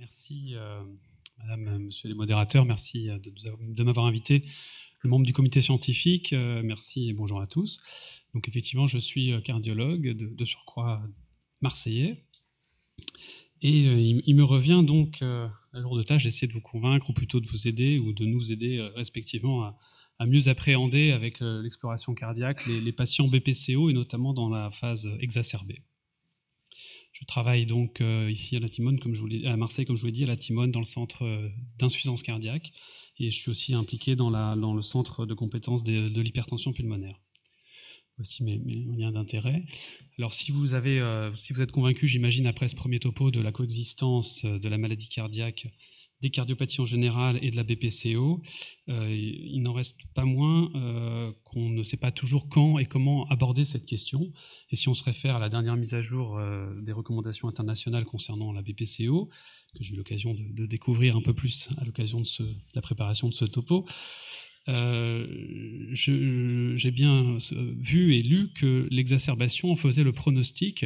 Merci, euh, Madame, Monsieur les modérateurs, merci euh, de, m'avoir invité, le membre du comité scientifique, euh, merci et bonjour à tous. Donc effectivement, je suis cardiologue de, surcroît marseillais, et il, me revient donc la lourde tâche d'essayer de vous convaincre, ou plutôt de vous aider, ou de nous aider respectivement à, mieux appréhender avec l'exploration cardiaque les patients BPCO, et notamment dans la phase exacerbée. Je travaille donc euh, ici à la Timone, comme je vous à Marseille, comme je vous l'ai dit, à la Timone, dans le centre euh, d'insuffisance cardiaque. Et je suis aussi impliqué dans, le centre de compétences de, de l'hypertension pulmonaire. Voici mes, mes liens d'intérêt. Alors, si vous, avez, euh, si vous êtes convaincu, j'imagine, après ce premier topo de la coexistence de la maladie cardiaque des cardiopathies en général et de la BPCO, euh, il n'en reste pas moins euh, qu'on ne sait pas toujours quand et comment aborder cette question. Et si on se réfère à la dernière mise à jour euh, des recommandations internationales concernant la BPCO, que j'ai eu l'occasion de, découvrir un peu plus à l'occasion de, de, la préparation de ce topo, j'ai bien vu et lu que l'exacerbation en faisait le pronostic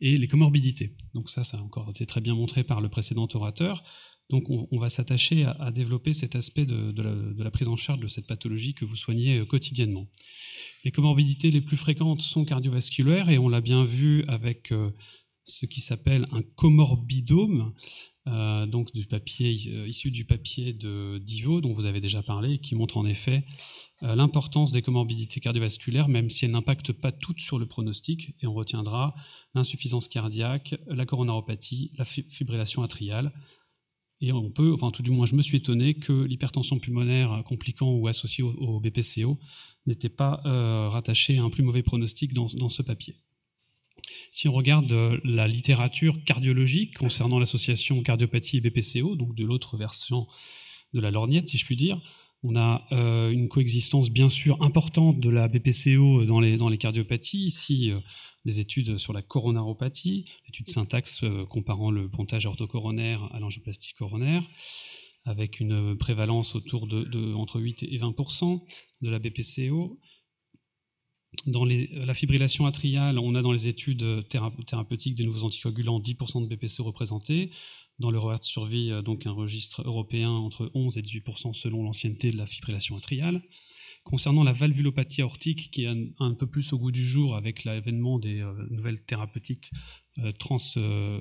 et les comorbidités. Donc ça, ça a encore été très bien montré par le précédent orateur. Donc on, va s'attacher à, développer cet aspect de, la, prise en charge de cette pathologie que vous soignez euh, quotidiennement. Les comorbidités les plus fréquentes sont cardiovasculaires et on l'a bien vu avec euh, ce qui s'appelle un comorbidome, euh, donc du papier issu du papier de Divo dont vous avez déjà parlé, qui montre en effet l'importance des comorbidités cardiovasculaires, même si elles n'impactent pas toutes sur le pronostic, et on retiendra l'insuffisance cardiaque, la coronaropathie, la fibrillation atriale, et on peut, enfin tout du moins je me suis étonné que l'hypertension pulmonaire compliquant ou associée au, BPCO n'était pas euh, rattachée à un plus mauvais pronostic dans, dans, ce papier. Si on regarde la littérature cardiologique concernant l'association cardiopathie et BPCO, donc de l'autre version de la lorgnette si je puis dire, on a euh, une coexistence bien sûr importante de la BPCO dans les, cardiopathies. Ici, euh, des études sur la coronaropathie, l'étude syntaxe euh, comparant le pontage orthocoronaire à l'angioplastie coronaire, avec une prévalence autour de, de, entre 8 et 20% de la BPCO. Dans les, la fibrillation atriale, on a dans les études thérapeutiques des nouveaux anticoagulants 10% de BPCO représentés dans le RERT survie donc un registre européen entre 11 et 18% selon l'ancienneté de la fibrillation atriale. Concernant la valvulopathie aortique, qui est un, peu plus au goût du jour avec l'avènement des euh, nouvelles thérapeutiques euh, trans, euh,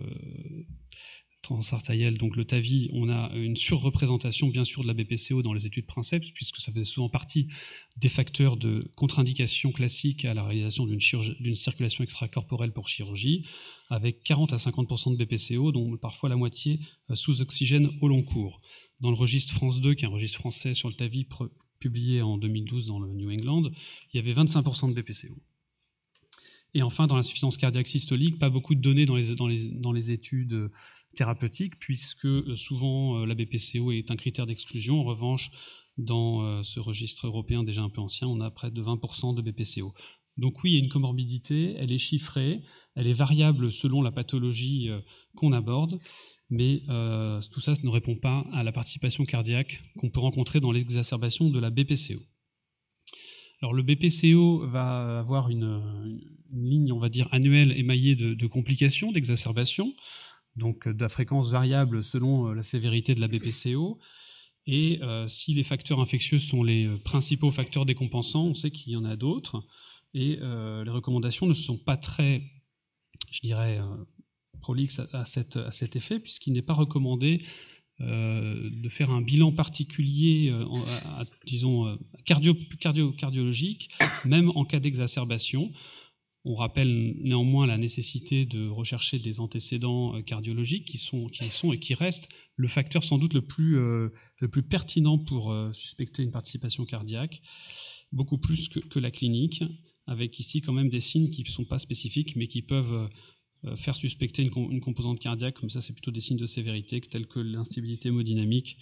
transartérielles, donc le TAVI, on a une surreprésentation bien sûr de la BPCO dans les études Princeps, puisque ça faisait souvent partie des facteurs de contre-indication classique à la réalisation d'une circulation extracorporelle pour chirurgie, avec 40 à 50% de BPCO, dont parfois la moitié euh, sous oxygène au long cours. Dans le registre France 2, qui est un registre français sur le TAVI publié en 2012 dans le New England, il y avait 25% de BPCO. Et enfin, dans l'insuffisance cardiaque systolique, pas beaucoup de données dans les, études thérapeutiques, puisque euh, souvent euh, la BPCO est un critère d'exclusion. En revanche, dans euh, ce registre européen déjà un peu ancien, on a près de 20% de BPCO. Donc oui, il y a une comorbidité, elle est chiffrée, elle est variable selon la pathologie qu'on aborde, mais euh, tout ça ne répond pas à la participation cardiaque qu'on peut rencontrer dans l'exacerbation de la BPCO. Le BPCO va avoir une, ligne, on va dire, annuelle émaillée de, complications, d'exacerbation, donc de la fréquence variable selon la sévérité de la BPCO. Et euh, si les facteurs infectieux sont les principaux facteurs décompensants, on sait qu'il y en a d'autres. Et euh, les recommandations ne sont pas très, je dirais, euh, prolixes à cet effet, puisqu'il n'est pas recommandé euh, de faire un bilan particulier, euh, disons, euh, cardio, cardio, cardiologique, même en cas d'exacerbation. On rappelle néanmoins la nécessité de rechercher des antécédents cardiologiques qui sont, qui sont et qui restent le facteur sans doute le plus, le plus pertinent pour suspecter une participation cardiaque, beaucoup plus que, que, la clinique, avec ici quand même des signes qui ne sont pas spécifiques mais qui peuvent faire suspecter une, composante cardiaque, comme ça c'est plutôt des signes de sévérité tels que l'instabilité hémodynamique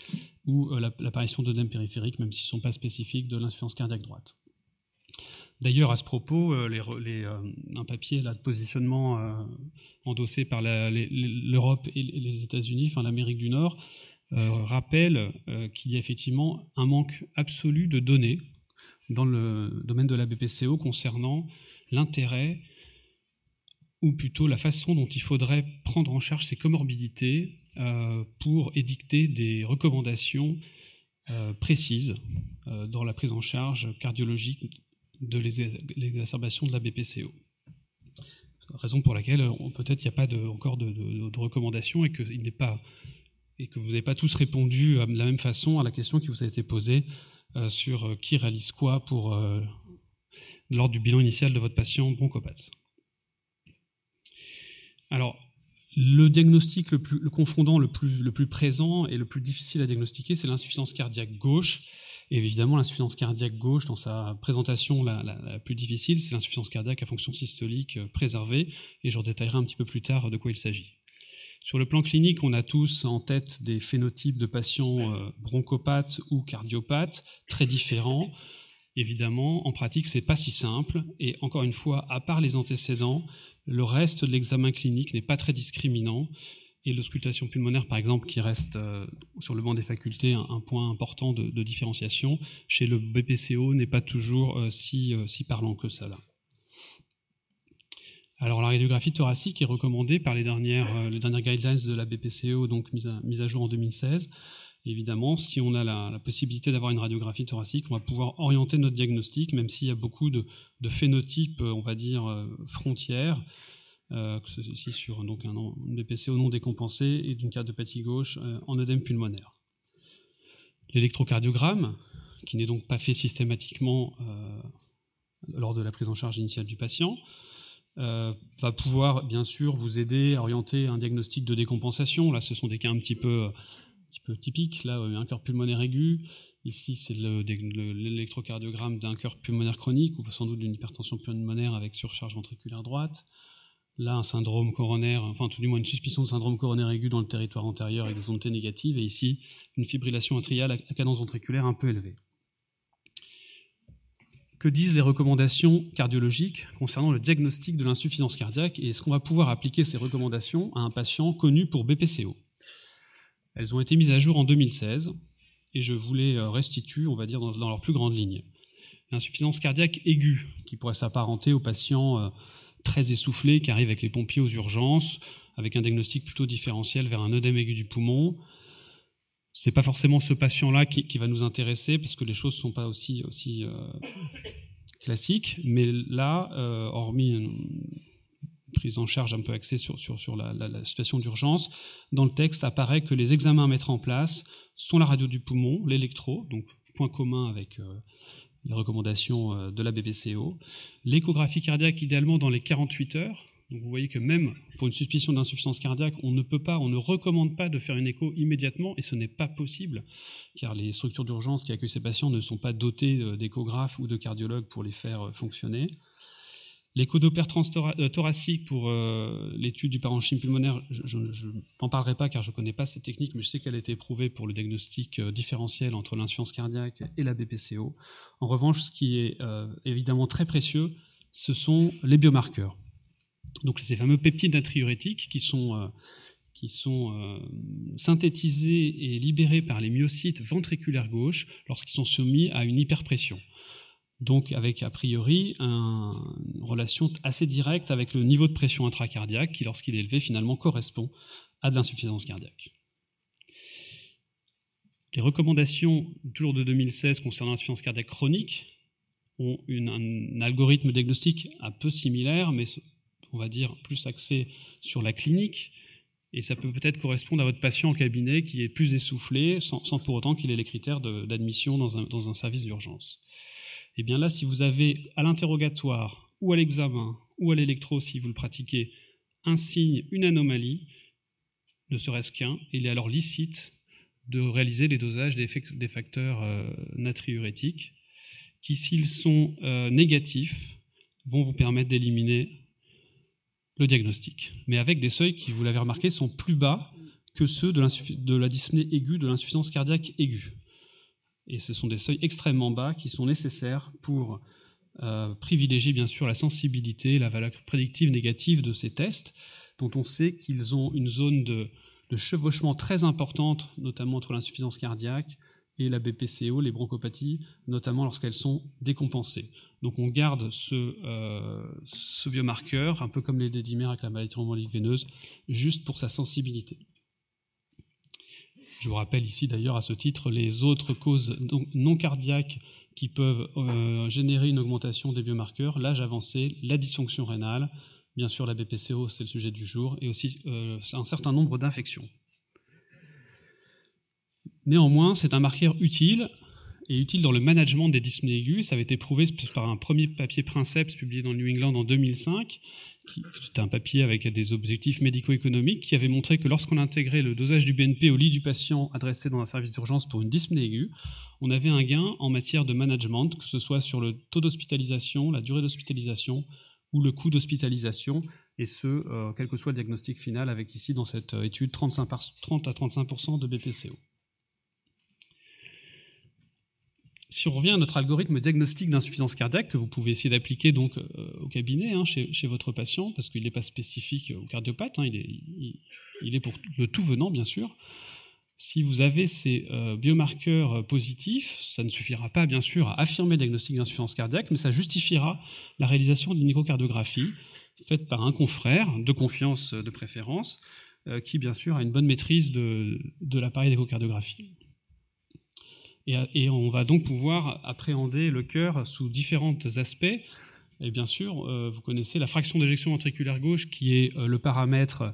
ou euh, l'apparition d'œdème périphérique, même s'ils ne sont pas spécifiques de l'insuffisance cardiaque droite. D'ailleurs, à ce propos, euh, euh, un papier de positionnement euh, endossé par l'Europe et les États-Unis, enfin l'Amérique du Nord, euh, rappelle euh, qu'il y a effectivement un manque absolu de données dans le domaine de la BPCO concernant l'intérêt ou plutôt la façon dont il faudrait prendre en charge ces comorbidités pour édicter des recommandations précises dans la prise en charge cardiologique de l'exacerbation de la BPCO. Raison pour laquelle peut-être il n'y a pas encore de, recommandations et que vous n'avez pas tous répondu de la même façon à la question qui vous a été posée euh, sur euh, qui réalise quoi pour euh, lors du bilan initial de votre patient bronchopathe. Alors, le diagnostic le, plus, confondant le plus, présent et le plus difficile à diagnostiquer, c'est l'insuffisance cardiaque gauche. Et évidemment, l'insuffisance cardiaque gauche, dans sa présentation la, plus difficile, c'est l'insuffisance cardiaque à fonction systolique préservée. Et je détaillerai un petit peu plus tard de quoi il s'agit. Sur le plan clinique, on a tous en tête des phénotypes de patients euh, bronchopathes ou cardiopathes très différents. Évidemment, en pratique, c'est pas si simple. Et encore une fois, à part les antécédents, le reste de l'examen clinique n'est pas très discriminant. Et l'auscultation pulmonaire, par exemple, qui reste euh, sur le banc des facultés un, point important de, différenciation, chez le BPCO n'est pas toujours euh, si, si parlant que cela. Alors la radiographie thoracique est recommandée par les dernières, euh, guidelines de la BPCO, donc mise à jour en 2016. Évidemment, si on a la, possibilité d'avoir une radiographie thoracique, on va pouvoir orienter notre diagnostic, même s'il y a beaucoup de, phénotypes, on va dire, euh, frontières, euh, ici sur un, BPCO non décompensé et d'une cardiopathie gauche euh, en œdème pulmonaire. L'électrocardiogramme, qui n'est donc pas fait systématiquement lors de la prise en charge initiale du patient, euh, va pouvoir bien sûr vous aider à orienter un diagnostic de décompensation. Là, ce sont des cas un petit peu, petit peu typiques. Là, un cœur pulmonaire aigu. Ici, c'est l'électrocardiogramme d'un cœur pulmonaire chronique ou sans doute d'une hypertension pulmonaire avec surcharge ventriculaire droite. Là, un syndrome coronaire, enfin tout du moins une suspicion de syndrome coronaire aigu dans le territoire antérieur avec des ondes T négatives. Et ici, une fibrillation atriale à cadence ventriculaire un peu élevée que disent les recommandations cardiologiques concernant le diagnostic de l'insuffisance cardiaque et est-ce qu'on va pouvoir appliquer ces recommandations à un patient connu pour BPCO Elles ont été mises à jour en 2016 et je vous les euh, restitue, on va dire, dans, leur plus grande ligne. L'insuffisance cardiaque aiguë, qui pourrait s'apparenter aux patients euh, très essoufflés qui arrivent avec les pompiers aux urgences, avec un diagnostic plutôt différentiel vers un œdème aigu du poumon, c'est pas forcément ce patient-là qui, va nous intéresser parce que les choses sont pas aussi euh, classiques. Mais là, hormis prise en charge un peu axée sur la, situation d'urgence, dans le texte apparaît que les examens à mettre en place sont la radio du poumon, l'électro, donc point commun avec euh, les recommandations de la BBCO, l'échographie cardiaque idéalement dans les 48 heures. Donc vous voyez que même pour une suspicion d'insuffisance cardiaque, on ne peut pas, on ne recommande pas de faire une écho immédiatement, et ce n'est pas possible, car les structures d'urgence qui accueillent ces patients ne sont pas dotées euh, d'échographes ou de cardiologues pour les faire euh, fonctionner. L'écho Doppler euh, thoracique pour l'étude du parenchyme pulmonaire, je n'en parlerai pas car je ne connais pas cette technique, mais je sais qu'elle a été éprouvée pour le diagnostic différentiel entre l'insuffisance cardiaque et la BPCO. En revanche, ce qui est évidemment très précieux, ce sont les biomarqueurs. Donc ces fameux peptides natriurétiques qui sont, euh, qui sont euh, synthétisés et libérés par les myocytes ventriculaires gauche lorsqu'ils sont soumis à une hyperpression. Donc avec a priori une relation assez directe avec le niveau de pression intracardiaque qui lorsqu'il est élevé finalement correspond à de l'insuffisance cardiaque. Les recommandations, toujours de 2016, concernant l'insuffisance cardiaque chronique, ont un algorithme diagnostique un peu similaire, mais on va dire, plus axé sur la clinique, et ça peut peut-être correspondre à votre patient en cabinet qui est plus essoufflé, sans, pour autant qu'il ait les critères d'admission dans un, service d'urgence. Et eh bien là, si vous avez à l'interrogatoire, ou à l'examen, ou à l'électro, si vous le pratiquez, un signe, une anomalie, ne serait-ce qu'un, il est alors licite de réaliser les dosages des, facteurs euh, natriurétiques, qui, s'ils sont euh, négatifs, vont vous permettre d'éliminer le diagnostic, mais avec des seuils qui, vous l'avez remarqué, sont plus bas que ceux de, la dyspnée aiguë, de l'insuffisance cardiaque aiguë. Et ce sont des seuils extrêmement bas qui sont nécessaires pour euh, privilégier bien sûr la sensibilité, la valeur prédictive négative de ces tests, dont on sait qu'ils ont une zone de, chevauchement très importante, notamment entre l'insuffisance cardiaque et la BPCO, les bronchopathies, notamment lorsqu'elles sont décompensées. Donc on garde ce, euh, biomarqueur, un peu comme les dédimères avec la maladie thromboembolique veineuse, juste pour sa sensibilité. Je vous rappelle ici d'ailleurs à ce titre les autres causes non cardiaques qui peuvent euh, générer une augmentation des biomarqueurs, l'âge avancé, la dysfonction rénale, bien sûr la BPCO c'est le sujet du jour, et aussi euh, un certain nombre d'infections. Néanmoins, c'est un marqueur utile et utile dans le management des dyspnées aiguës. Ça avait été prouvé par un premier papier Princeps publié dans le New England en 2005. C'était un papier avec des objectifs médico-économiques qui avait montré que lorsqu'on intégrait le dosage du BNP au lit du patient adressé dans un service d'urgence pour une dyspnée aiguë, on avait un gain en matière de management, que ce soit sur le taux d'hospitalisation, la durée d'hospitalisation ou le coût d'hospitalisation, et ce, euh, quel que soit le diagnostic final, avec ici dans cette euh, étude 35 30 à 35% de BPCO. Si on revient à notre algorithme diagnostic d'insuffisance cardiaque que vous pouvez essayer d'appliquer donc euh, au cabinet hein, chez, votre patient, parce qu'il n'est pas spécifique au cardiopathe, hein, il, est, pour le tout venant bien sûr. Si vous avez ces euh, biomarqueurs positifs, ça ne suffira pas bien sûr à affirmer le diagnostic d'insuffisance cardiaque, mais ça justifiera la réalisation d'une échocardiographie faite par un confrère de confiance de préférence, euh, qui bien sûr a une bonne maîtrise de, de l'appareil d'échocardiographie. Et, on va donc pouvoir appréhender le cœur sous différents aspects. Et bien sûr, euh, vous connaissez la fraction d'éjection ventriculaire gauche, qui est euh, le paramètre,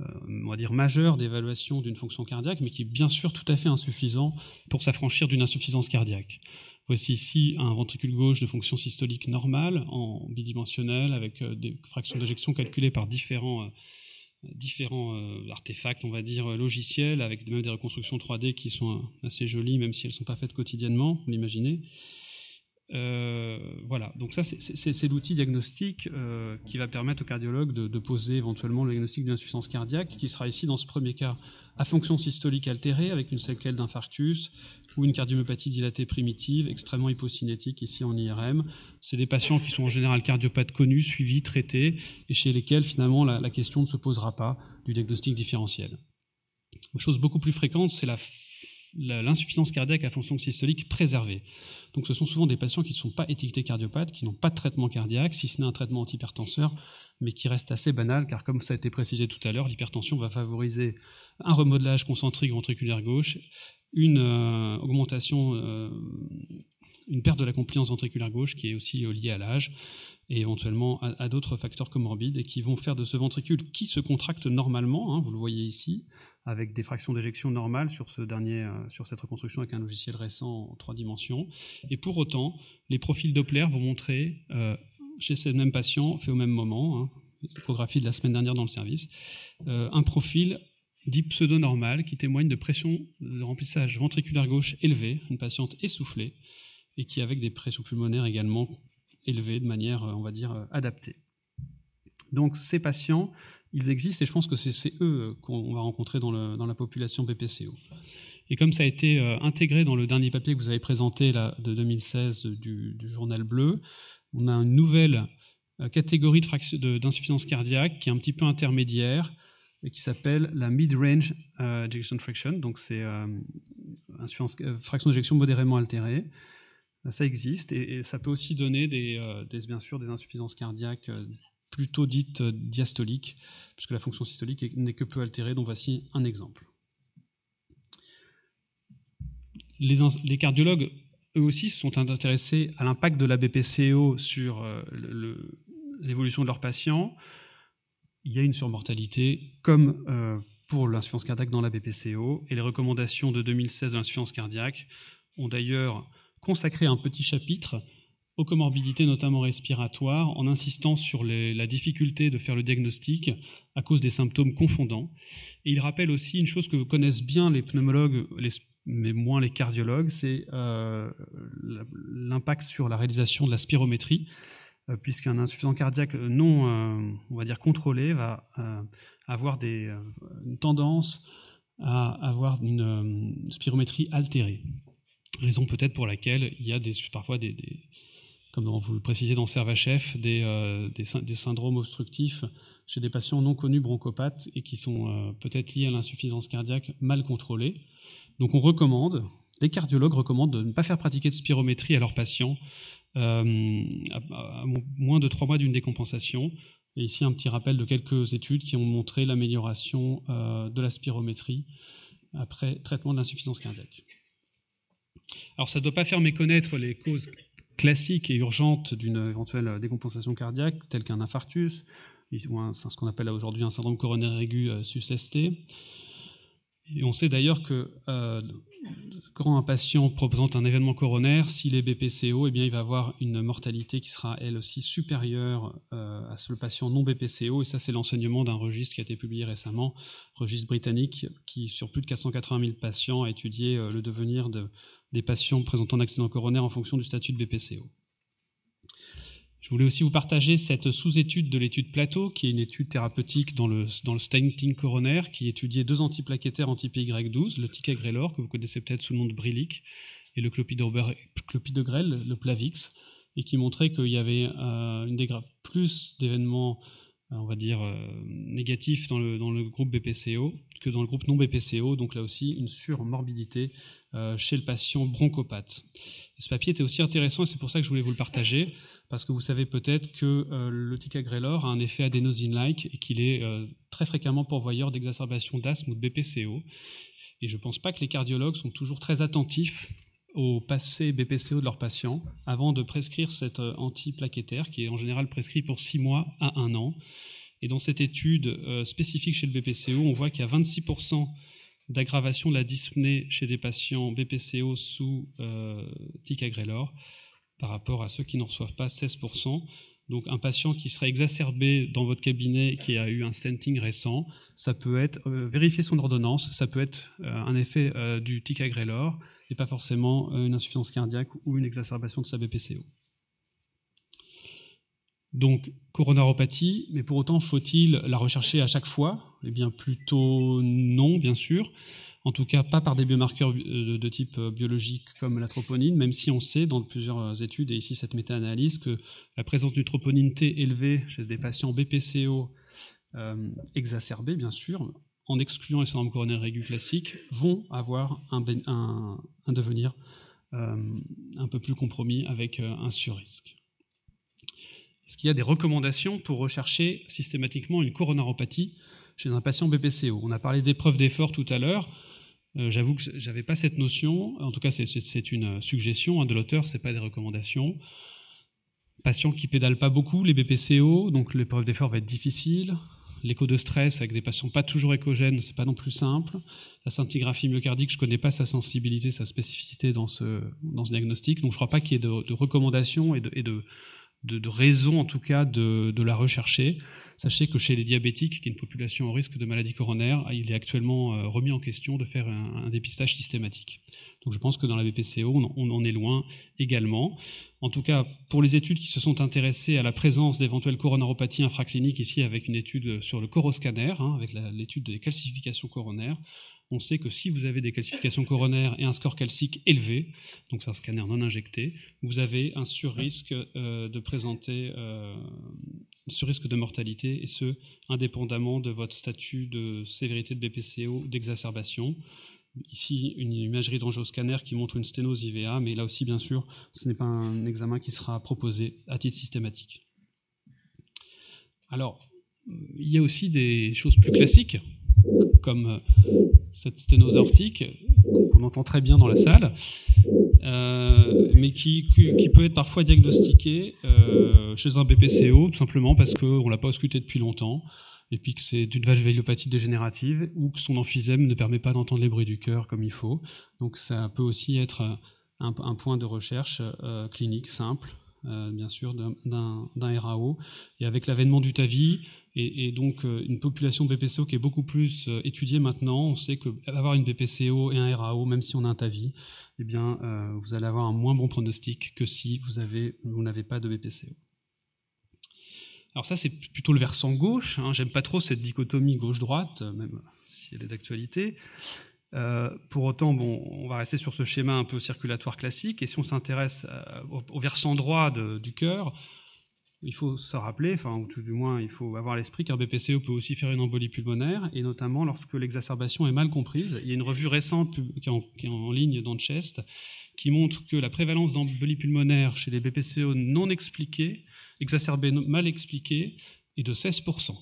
euh, dire, majeur d'évaluation d'une fonction cardiaque, mais qui est bien sûr tout à fait insuffisant pour s'affranchir d'une insuffisance cardiaque. Voici ici un ventricule gauche de fonction systolique normale, en bidimensionnel, avec des fractions d'éjection calculées par différents différents euh, artefacts, on va dire, logiciels, avec même des reconstructions 3D qui sont euh, assez jolies, même si elles ne sont pas faites quotidiennement, vous l'imaginez. Euh, voilà, donc ça c'est l'outil diagnostique qui va permettre au cardiologue de, poser éventuellement le diagnostic d'insuffisance cardiaque, qui sera ici dans ce premier cas à fonction systolique altérée avec une séquelle d'infarctus, ou une cardiomyopathie dilatée primitive, extrêmement hypocinétique ici en IRM. C'est des patients qui sont en général cardiopathes connus, suivis, traités, et chez lesquels finalement la, question ne se posera pas du diagnostic différentiel. Une chose beaucoup plus fréquente, c'est l'insuffisance cardiaque à fonction systolique préservée. Donc ce sont souvent des patients qui ne sont pas étiquetés cardiopathes, qui n'ont pas de traitement cardiaque, si ce n'est un traitement antihypertenseur, mais qui reste assez banal, car comme ça a été précisé tout à l'heure, l'hypertension va favoriser un remodelage concentrique ventriculaire gauche une euh, augmentation, euh, une perte de la compliance ventriculaire gauche qui est aussi euh, liée à l'âge et éventuellement à, d'autres facteurs comorbides et qui vont faire de ce ventricule qui se contracte normalement, hein, vous le voyez ici, avec des fractions d'éjection normales sur ce dernier, sur cette reconstruction avec un logiciel récent en trois dimensions. Et pour autant, les profils Doppler vont montrer chez ces mêmes patients, fait au même moment, hein, de la semaine dernière dans le service, un profil dit pseudo-normal qui témoigne de pression de remplissage ventriculaire gauche élevée, une patiente essoufflée, et qui avec des pressions pulmonaires également élevées de manière, on va dire, adaptée. Donc ces patients, ils existent et je pense que c'est eux qu'on va rencontrer dans, la population BPCO. Et comme ça a été euh, intégré dans le dernier papier que vous avez présenté de 2016 du, journal Bleu, on a une nouvelle euh, catégorie d'insuffisance cardiaque qui est un petit peu intermédiaire, et qui s'appelle la mid-range euh, ejection fraction. Donc c'est euh, euh, fraction d'éjection modérément altérée. Ça existe et, ça peut aussi donner des, bien sûr des insuffisances cardiaques plutôt dites diastoliques, puisque la fonction systolique n'est que peu altérée. Donc voici un exemple. Les, cardiologues, eux aussi, se sont intéressés à l'impact de la BPCO sur l'évolution de leurs patients il y a une surmortalité comme euh, pour l'insuffisance cardiaque dans la BPCO. Et les recommandations de 2016 de l'insuffisance cardiaque ont d'ailleurs consacré un petit chapitre aux comorbidités, notamment respiratoires, en insistant sur la difficulté de faire le diagnostic à cause des symptômes confondants. Et il rappelle aussi une chose que connaissent bien les pneumologues, mais moins les cardiologues, c'est euh, l'impact sur la réalisation de la spirométrie. Euh, puisqu'un insuffisant cardiaque non, euh, on va dire, contrôlé va avoir des, une tendance à avoir une spirométrie altérée. Raison peut-être pour laquelle il y a des, parfois des, comme vous le précisez dans Servachef, des, des, syndromes obstructifs chez des patients non connus bronchopathes et qui sont peut-être liés à l'insuffisance cardiaque mal contrôlée. Donc on recommande, les cardiologues recommandent de ne pas faire pratiquer de spirométrie à leurs patients euh, à, moins de trois mois d'une décompensation. Et ici, un petit rappel de quelques études qui ont montré l'amélioration euh, de la spirométrie après traitement d'insuffisance cardiaque. Alors ça ne doit pas faire méconnaître les causes classiques et urgentes d'une éventuelle décompensation cardiaque, telles qu'un infarctus, ou ce qu'on appelle aujourd'hui un syndrome coronaire aigu euh, sus-ST. Et on sait d'ailleurs que euh, quand un patient présente un événement coronaire, s'il est BPCO, eh bien, il va avoir une mortalité qui sera elle aussi supérieure euh, à ce patient non BPCO. Et ça, c'est l'enseignement d'un registre qui a été publié récemment, registre britannique, qui sur plus de 480 000 patients a étudié euh, le devenir de, des patients présentant un accident coronaire en fonction du statut de BPCO. Je voulais aussi vous partager cette sous-étude de l'étude Plateau, qui est une étude thérapeutique dans le, dans le stenting coronaire, qui étudiait deux antiplaquettaires anti-PY12, le ticagrelor, que vous connaissez peut-être sous le nom de Brilic, et le clopidogrel, le Plavix, et qui montrait qu'il y avait euh, une plus d'événements on va dire, euh, négatifs dans le, dans le, groupe BPCO que dans le groupe non BPCO, donc là aussi une surmorbidité euh, chez le patient bronchopathe. ce papier était aussi intéressant et c'est pour ça que je voulais vous le partager, parce que vous savez peut-être que le ticagrelor a un effet adénosine-like et qu'il est très fréquemment pourvoyeur d'exacerbation d'asthme ou de BPCO. Et je ne pense pas que les cardiologues sont toujours très attentifs au passé BPCO de leurs patients avant de prescrire cet euh, antiplaquettaire qui est en général prescrit pour 6 mois à 1 an. Et dans cette étude euh, spécifique chez le BPCO, on voit qu'il y a 26% d'aggravation de la dyspnée chez des patients BPCO sous euh, ticagrelor par rapport à ceux qui n'en reçoivent pas 16%. Donc un patient qui serait exacerbé dans votre cabinet, qui a eu un stenting récent, ça peut être euh, vérifier son ordonnance, ça peut être euh, un effet euh, du ticagrelor et pas forcément une insuffisance cardiaque ou une exacerbation de sa BPCO. Donc coronaropathie, mais pour autant faut-il la rechercher à chaque fois? Eh bien plutôt non, bien sûr en tout cas pas par des biomarqueurs euh, de type euh, biologique comme la troponine, même si on sait dans plusieurs euh, études, et ici cette méta-analyse, que la présence d'une troponine T élevée chez des patients BPCO exacerbés, bien sûr, en excluant les syndromes coronaires aigus classiques, vont avoir un, un, devenir un peu plus compromis avec un surrisque. Est-ce qu'il y a des recommandations pour rechercher systématiquement une coronaropathie chez un patient BPCO On a parlé d'épreuves d'effort tout à l'heure. Euh, j'avoue que je n'avais pas cette notion. En tout cas, c'est une suggestion hein, de l'auteur, c'est pas des recommandations. Patients qui pédalent pas beaucoup, les BPCO, donc l'épreuve d'effort va être difficile. L'écho de stress avec des patients pas toujours écogènes, c'est pas non plus simple. La scintigraphie myocardique, je connais pas sa sensibilité, sa spécificité dans ce, dans ce diagnostic, donc je crois pas qu'il y ait de, recommandations et de de, raison en tout cas de, la rechercher. Sachez que chez les diabétiques, qui est une population au risque de maladie coronaire, il est actuellement euh, remis en question de faire un, dépistage systématique. Donc je pense que dans la BPCO, on, en est loin également. En tout cas, pour les études qui se sont intéressées à la présence d'éventuelles coronaropathies infracliniques, ici avec une étude sur le coroscanner, hein, avec l'étude des calcifications coronaires, on sait que si vous avez des calcifications coronaires et un score calcique élevé, donc c'est un scanner non injecté, vous avez un surrisque euh, de présenter euh, surrisque de mortalité, et ce, indépendamment de votre statut de sévérité de BPCO ou d'exacerbation. Ici, une imagerie d'angioscanner qui montre une sténose IVA, mais là aussi, bien sûr, ce n'est pas un examen qui sera proposé à titre systématique. Alors, il y a aussi des choses plus classiques, comme cette sténose aortique, qu'on entend très bien dans la salle, euh, mais qui, peut être parfois diagnostiquée euh, chez un BPCO, tout simplement parce qu'on ne l'a pas ausculté depuis longtemps, et puis que c'est d'une valvulopathie dégénérative, ou que son emphysème ne permet pas d'entendre les bruits du cœur comme il faut. Donc ça peut aussi être un, un point de recherche euh, clinique simple, bien sûr, d'un RAO. Et avec l'avènement du TAVI, et, donc euh, une population de BPCO qui est beaucoup plus euh, étudiée maintenant. On sait qu'avoir une BPCO et un RAO, même si on a un TAVI, eh bien, euh, vous allez avoir un moins bon pronostic que si vous vous n'avez pas de BPCO. Alors ça, c'est plutôt le versant gauche. Hein. J'aime pas trop cette dichotomie gauche-droite, même si elle est d'actualité. pour autant, bon, on va rester sur ce schéma un peu circulatoire classique. Et si on s'intéresse au, versant droit du cœur, il faut se rappeler, enfin, ou tout du moins, il faut avoir l'esprit qu'un BPCO peut aussi faire une embolie pulmonaire, et notamment lorsque l'exacerbation est mal comprise. Il y a une revue récente qui est en, ligne dans Chest qui montre que la prévalence d'embolie pulmonaire chez les BPCO non expliqués, exacerbés mal expliqués, est de 16%.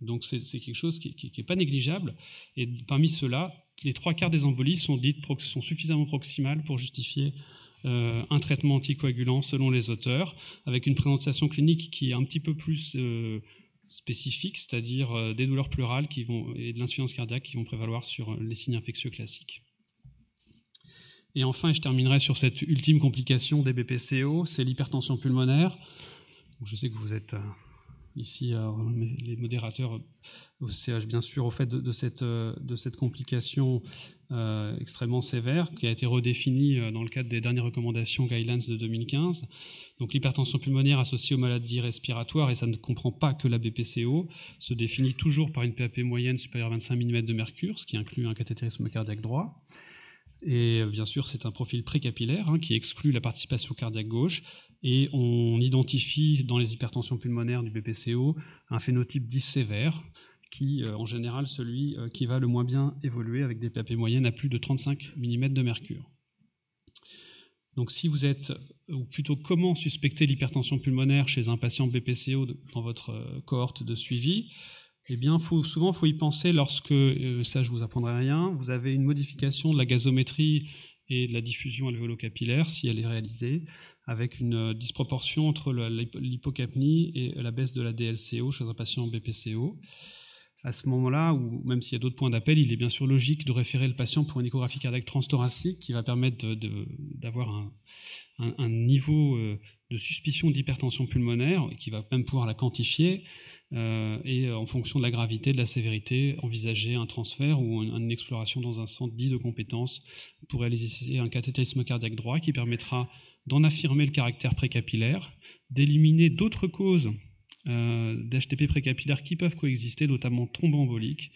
Donc c'est quelque chose qui n'est pas négligeable. Et parmi ceux-là, les trois quarts des embolies sont, dites, sont suffisamment proximales pour justifier un traitement anticoagulant selon les auteurs, avec une présentation clinique qui est un petit peu plus euh, spécifique, c'est-à-dire euh, des douleurs pleurales qui vont, et de l'insuffisance cardiaque qui vont prévaloir sur les signes infectieux classiques. Et enfin, je terminerai sur cette ultime complication des BPCO, c'est l'hypertension pulmonaire. Je sais que vous êtes ici euh, les modérateurs au CH bien sûr au fait de, cette, euh, cette complication euh, extrêmement sévère qui a été redéfinie dans le cadre des dernières recommandations guidelines de 2015. Donc l'hypertension pulmonaire associée aux maladies respiratoires, et ça ne comprend pas que la BPCO, se définit toujours par une PAP moyenne supérieure à 25 mm de mercure, ce qui inclut un cathétérisme cardiaque droit. Et bien sûr, c'est un profil précapillaire hein, qui exclut la participation cardiaque gauche et on identifie dans les hypertensions pulmonaires du BPCO un phénotype 10 sévère, qui euh, en général celui euh, qui va le moins bien évoluer avec des PAP moyennes à plus de 35 mm de mercure. Donc si vous êtes, ou plutôt comment suspecter l'hypertension pulmonaire chez un patient BPCO dans votre euh, cohorte de suivi, eh bien, souvent, il faut y penser lorsque, ça je vous apprendrai rien, vous avez une modification de la gazométrie et de la diffusion alvéolo-capillaire, si elle est réalisée, avec une euh, disproportion entre l'hypocapnie et la baisse de la DLCO chez un patient BPCO. À ce moment-là, ou même s'il y a d'autres points d'appel, il est bien sûr logique de référer le patient pour une échographie cardiaque transthoracique qui va permettre d'avoir un, un, niveau euh, de suspicion d'hypertension pulmonaire et qui va même pouvoir la quantifier euh, et en fonction de la gravité, de la sévérité, envisager un transfert ou une, exploration dans un centre dit de compétences pour réaliser un cathétérisme cardiaque droit qui permettra d'en affirmer le caractère précapillaire, d'éliminer d'autres causes euh, d'HTP précapillaire qui peuvent coexister, notamment thromboemboliques,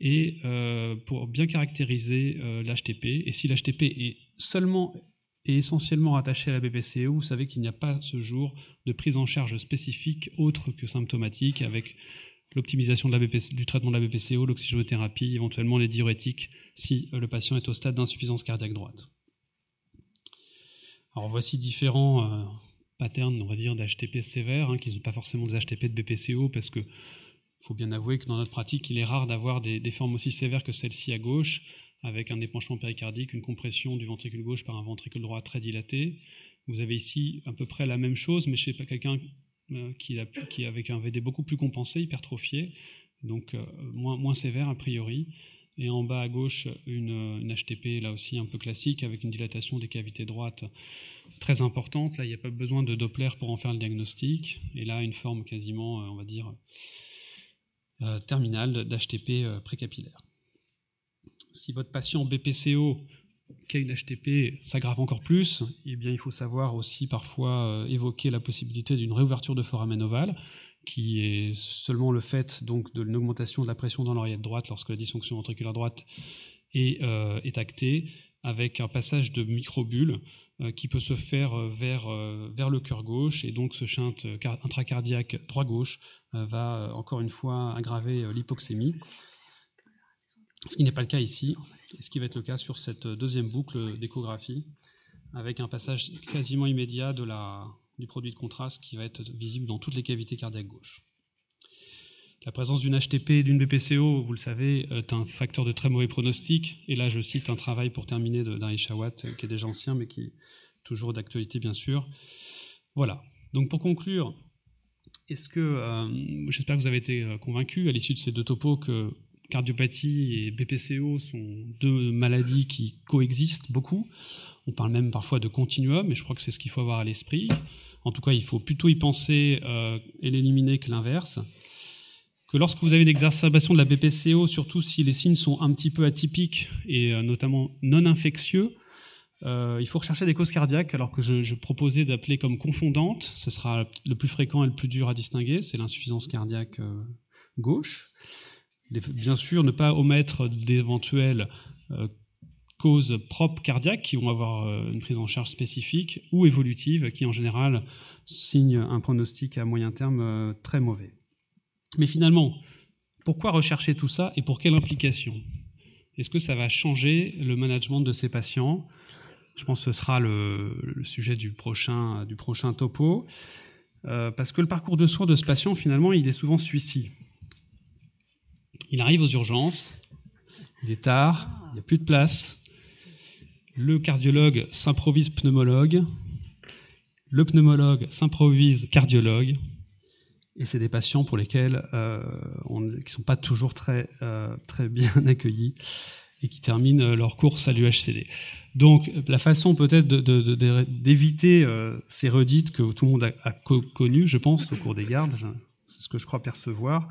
et euh, pour bien caractériser euh, l'HTP. Et si l'HTP est seulement et essentiellement rattaché à la BPCO, vous savez qu'il n'y a pas ce jour de prise en charge spécifique autre que symptomatique avec l'optimisation du traitement de la BPCO, l'oxygénothérapie, éventuellement les diurétiques si le patient est au stade d'insuffisance cardiaque droite. Alors voici différents euh, patterns, on va dire, d'HTP sévères, hein, qui ne sont pas forcément des HTP de BPCO, parce que faut bien avouer que dans notre pratique, il est rare d'avoir des, formes aussi sévères que celle-ci à gauche, avec un épanchement péricardique, une compression du ventricule gauche par un ventricule droit très dilaté. Vous avez ici à peu près la même chose, mais chez quelqu'un euh, qui, a, qui avec un VD beaucoup plus compensé, hypertrophié, donc euh, moins, sévère a priori et en bas à gauche une, HTP là aussi un peu classique avec une dilatation des cavités droites très importante. Là, il n'y a pas besoin de Doppler pour en faire le diagnostic. Et là, une forme quasiment, euh, on va dire, terminale d'HTP précapillaire. Si votre patient BPCO qui a une HTP s'aggrave encore plus, eh bien, il faut savoir aussi parfois évoquer la possibilité d'une réouverture de foramen ovale qui est seulement le fait donc de l'augmentation de la pression dans l'oreillette droite lorsque la dysfonction ventriculaire droite est, euh, actée, avec un passage de microbules euh, qui peut se faire euh, vers, vers le cœur gauche, et donc ce shunt intracardiaque droit-gauche va encore une fois aggraver l'hypoxémie. Ce qui n'est pas le cas ici, ce qui va être le cas sur cette deuxième boucle d'échographie, avec un passage quasiment immédiat de la, du produit de contraste qui va être visible dans toutes les cavités cardiaques gauches. La présence d'une HTP et d'une BPCO, vous le savez, est un facteur de très mauvais pronostic. Et là, je cite un travail pour terminer d'un Ishawat, qui est déjà ancien, mais qui est toujours d'actualité, bien sûr. Voilà. Donc, pour conclure, est-ce que, euh, j'espère que vous avez été euh, convaincu à l'issue de ces deux topos que cardiopathie et BPCO sont deux maladies qui coexistent beaucoup. On parle même parfois de continuum, et je crois que c'est ce qu'il faut avoir à l'esprit. En tout cas, il faut plutôt y penser euh, et l'éliminer que l'inverse. Que lorsque vous avez une exacerbation de la BPCO, surtout si les signes sont un petit peu atypiques et euh, notamment non infectieux, euh, il faut rechercher des causes cardiaques, alors que je, proposais d'appeler comme confondantes. Ce sera le plus fréquent et le plus dur à distinguer, c'est l'insuffisance cardiaque gauche. Bien sûr, ne pas omettre d'éventuelles causes propres cardiaques qui vont avoir euh, une prise en charge spécifique ou évolutive qui en général signent un pronostic à moyen terme euh, très mauvais. Mais finalement, pourquoi rechercher tout ça et pour quelle implication? Est-ce que ça va changer le management de ces patients? Je pense que ce sera le, sujet du prochain, topo. Euh, parce que le parcours de soins de ce patient, finalement, il est souvent celui-ci. Il arrive aux urgences, Il est tard, il n'y a plus de place. Le cardiologue s'improvise pneumologue. Le pneumologue s'improvise cardiologue. Et c'est des patients pour lesquels euh, on, qui ne sont pas toujours très, euh, très bien accueillis et qui terminent leur course à l'UHCD. Donc la façon peut-être d'éviter euh, ces redites que tout le monde a connues, je pense, au cours des gardes, c'est ce que je crois percevoir,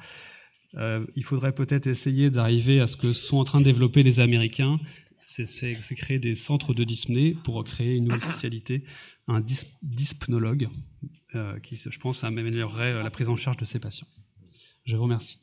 euh, il faudrait peut-être essayer d'arriver à ce que sont en train de développer les Américains, c'est créer des centres de dyspnée pour créer une nouvelle spécialité, un dyspnologue, euh, qui, je pense, améliorerait la prise en charge de ces patients. Je vous remercie.